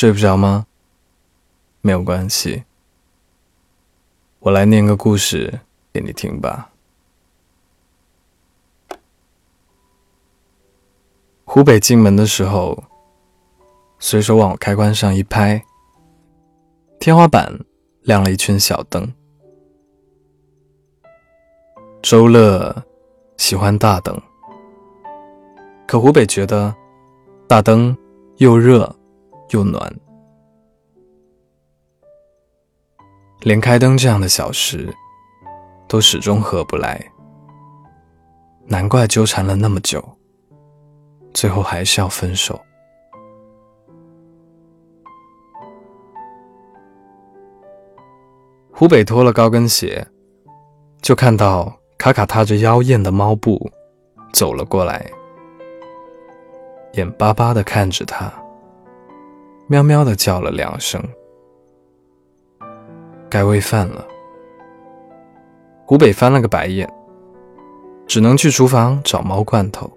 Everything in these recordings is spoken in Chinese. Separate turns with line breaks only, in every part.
睡不着吗？没有关系，我来念个故事给你听吧。湖北进门的时候，随手往开关上一拍，天花板亮了一圈小灯。周乐喜欢大灯，可湖北觉得大灯又热又暖。连开灯这样的小事，都始终合不来，难怪纠缠了那么久，最后还是要分手。湖北脱了高跟鞋，就看到卡卡踏着妖艳的猫步走了过来，眼巴巴的看着他，喵喵的叫了两声。该喂饭了。湖北翻了个白眼，只能去厨房找猫罐头。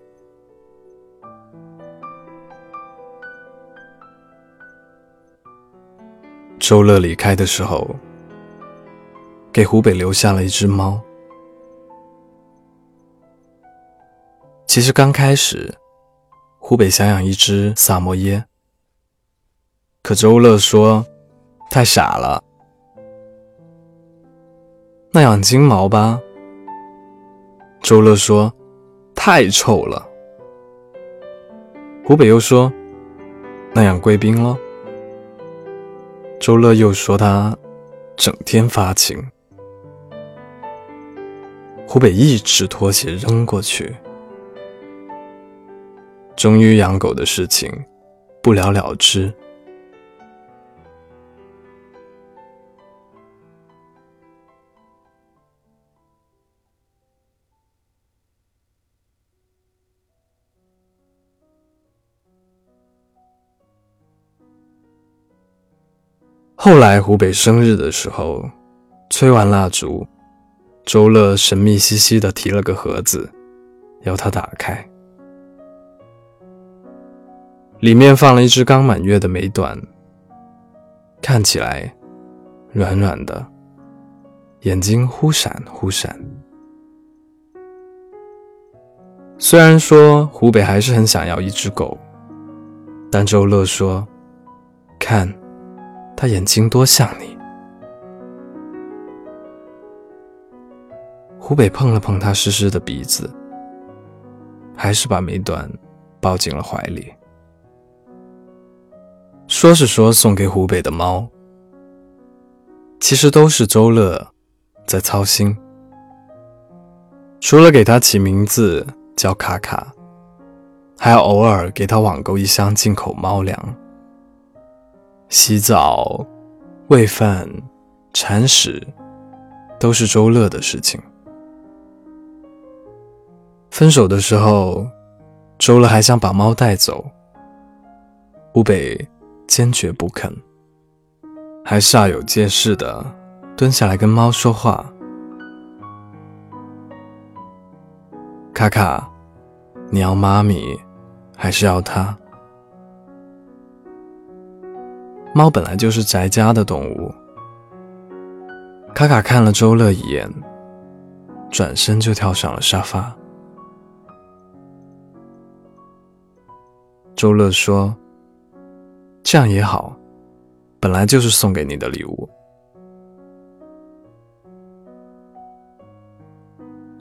周乐离开的时候，给湖北留下了一只猫。其实刚开始，湖北想养一只萨摩耶，可周乐说太傻了。那养金毛吧，周乐说：“太臭了。”湖北又说：“那养贵宾喽。”周乐又说：“他整天发情。”湖北一直拖鞋扔过去，终于养狗的事情不了了之。后来湖北生日的时候，吹完蜡烛，周乐神秘兮兮的提了个盒子，要他打开。里面放了一只刚满月的美短，看起来软软的，眼睛忽闪忽闪。虽然说湖北还是很想要一只狗，但周乐说：“看。”他眼睛多像你。湖北碰了碰他湿湿的鼻子，还是把美短抱进了怀里。说是说送给湖北的猫，其实都是周乐在操心。除了给他起名字叫卡卡，还要偶尔给他网购一箱进口猫粮。洗澡、喂饭、铲屎，都是周乐的事情。分手的时候，周乐还想把猫带走，湖北坚决不肯，还煞有介事的蹲下来跟猫说话：“卡卡，你要妈咪，还是要他？”猫本来就是宅家的动物。卡卡看了周乐一眼，转身就跳上了沙发。周乐说：“这样也好，本来就是送给你的礼物。”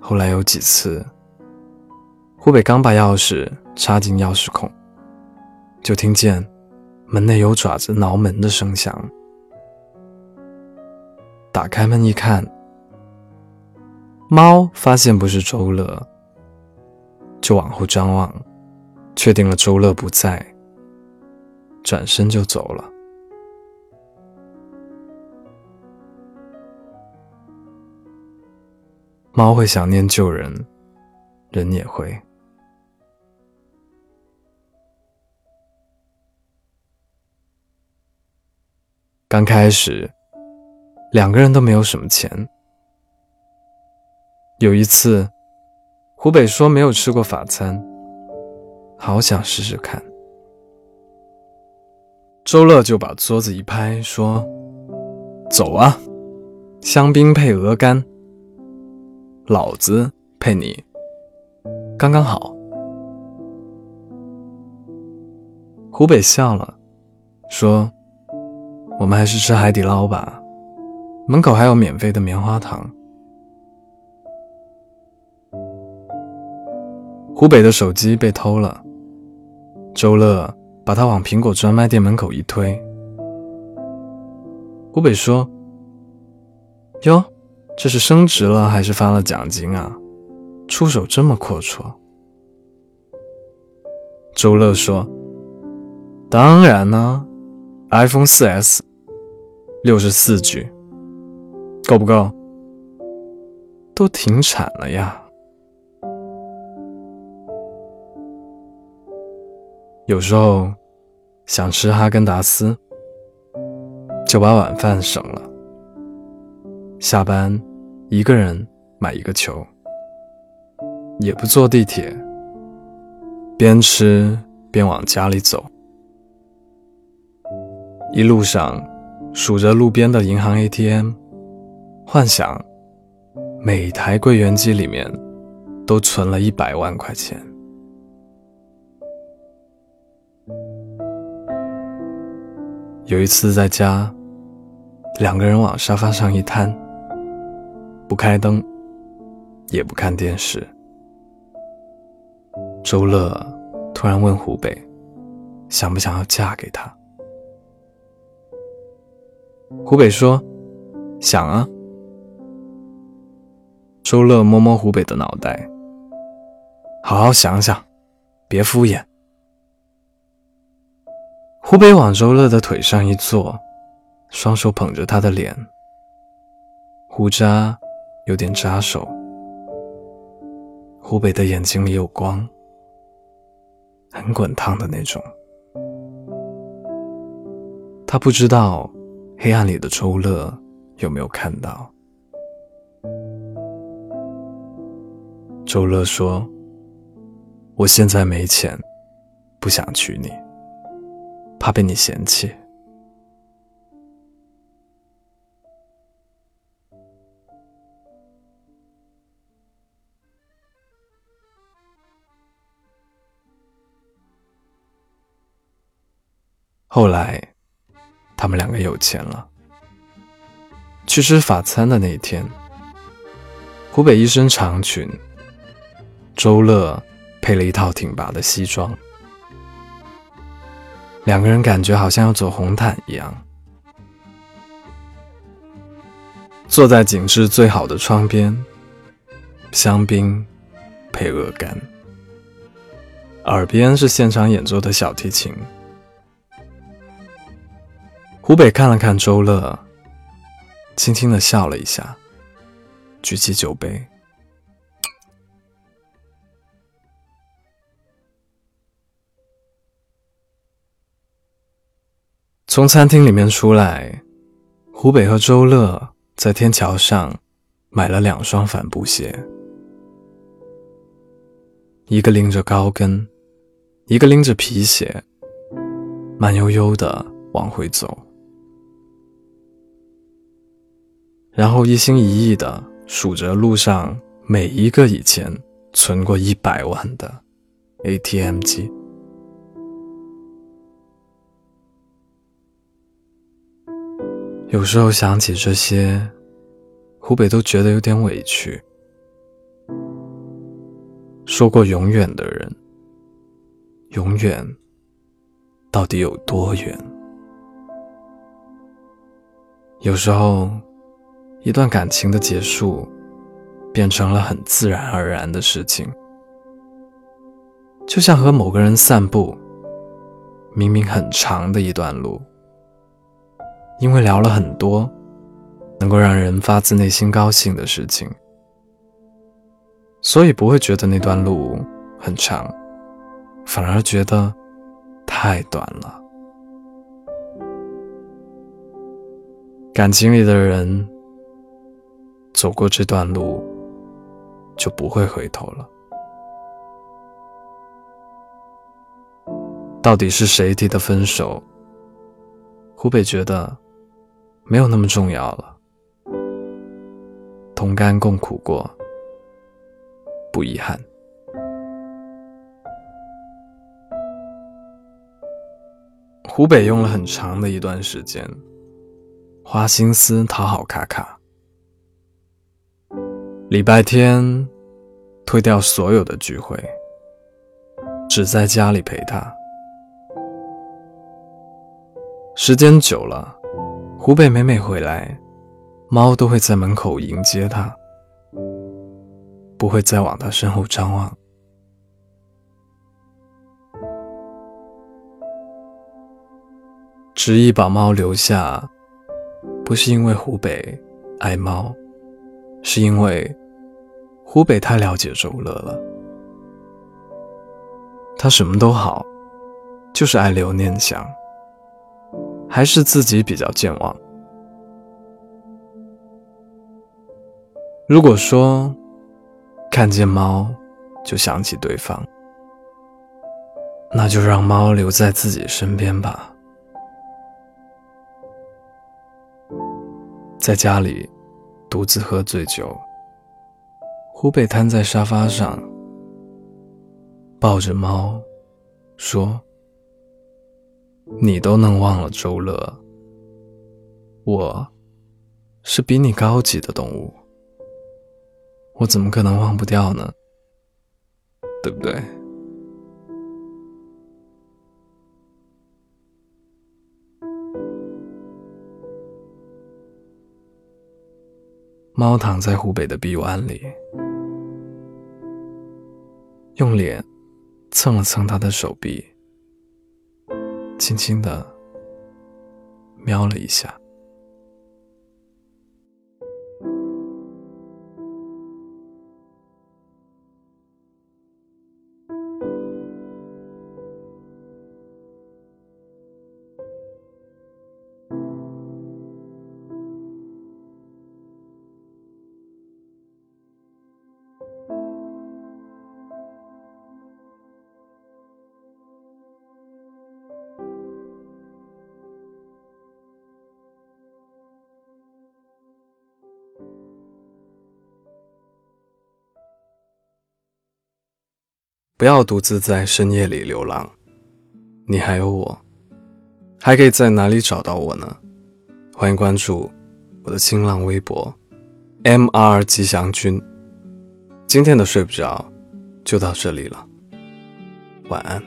后来有几次，湖北刚把钥匙插进钥匙孔，就听见。门内有爪子挠门的声响，打开门一看，猫发现不是周乐，就往后张望，确定了周乐不在，转身就走了。猫会想念旧人，人也会。刚开始，两个人都没有什么钱。有一次，湖北说没有吃过法餐，好想试试看。周乐就把桌子一拍，说：“走啊，香槟配鹅肝，老子配你，刚刚好。”湖北笑了，说：“我们还是吃海底捞吧，门口还有免费的棉花糖。”湖北的手机被偷了，周乐把他往苹果专卖店门口一推。湖北说：“哟，这是升职了还是发了奖金啊？出手这么阔绰。”周乐说：“当然呢，iPhone 4S，六十四句够不够？都停产了呀。”有时候想吃哈根达斯，就把晚饭省了。下班一个人买一个球，也不坐地铁，边吃边往家里走。一路上数着路边的银行 ATM，幻想每台柜员机里面都存了一百万块钱。有一次在家，两个人往沙发上一瘫，不开灯，也不看电视。周乐突然问湖北，想不想要嫁给他？湖北说：“想啊。”周乐摸摸湖北的脑袋，好好想想，别敷衍。湖北往周乐的腿上一坐，双手捧着他的脸，胡渣有点扎手。湖北的眼睛里有光，很滚烫的那种。他不知道黑暗里的周乐有没有看到。周乐说：“我现在没钱，不想娶你。”怕被你嫌弃。后来，他们两个有钱了。去吃法餐的那一天，湖北一身长裙，周乐配了一套挺拔的西装。两个人感觉好像要走红毯一样，坐在景致最好的窗边，香槟配鹅肝，耳边是现场演奏的小提琴。湖北看了看周乐，轻轻的笑了一下，举起酒杯。从餐厅里面出来，湖北和周乐在天桥上买了两双帆布鞋，一个拎着高跟，一个拎着皮鞋，慢悠悠的往回走，然后一心一意的数着路上每一个以前存过一百万的 ATM 机。有时候想起这些，湖北都觉得有点委屈。说过永远的人，永远到底有多远？有时候，一段感情的结束，变成了很自然而然的事情，就像和某个人散步，明明很长的一段路。因为聊了很多能够让人发自内心高兴的事情，所以不会觉得那段路很长，反而觉得太短了。感情里的人走过这段路，就不会回头了。到底是谁提的分手？湖北觉得没有那么重要了。同甘共苦过，不遗憾。湖北用了很长的一段时间，花心思讨好卡卡。礼拜天推掉所有的聚会，只在家里陪他。时间久了，湖北每每回来，猫都会在门口迎接他，不会再往他身后张望。执意把猫留下，不是因为湖北爱猫，是因为湖北太了解周乐了。他什么都好，就是爱留念想。还是自己比较健忘。如果说看见猫就想起对方，那就让猫留在自己身边吧。在家里独自喝醉酒，湖北瘫在沙发上，抱着猫，说。你都能忘了周乐，我是比你高级的动物，我怎么可能忘不掉呢？对不对？猫躺在湖北的臂弯里，用脸蹭了蹭他的手臂。轻轻的瞄了一下。不要独自在深夜里流浪，你还有我，还可以在哪里找到我呢？欢迎关注我的新浪微博，M R 吉祥君。今天的睡不着就到这里了，晚安。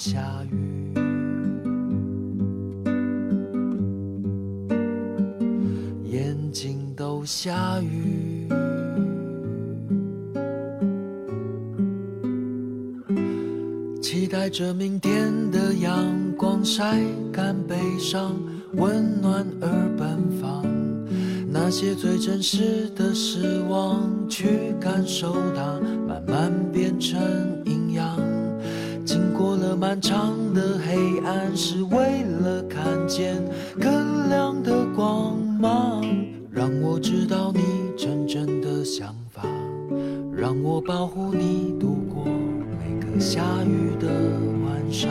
下雨，眼睛都下雨。期待着明天的阳光晒干悲伤，温暖而奔放。那些最真实的失望，去感受它，慢慢变成。漫长的黑暗，是为了看见更亮的光芒。让我知道你真正的想法，让我保护你度过每个。下雨的晚上。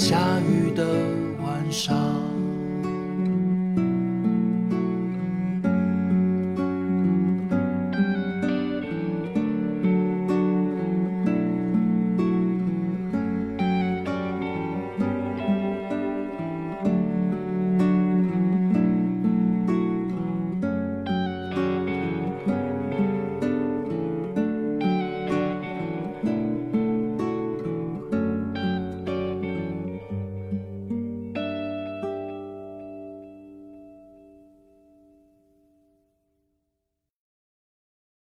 下雨的晚上。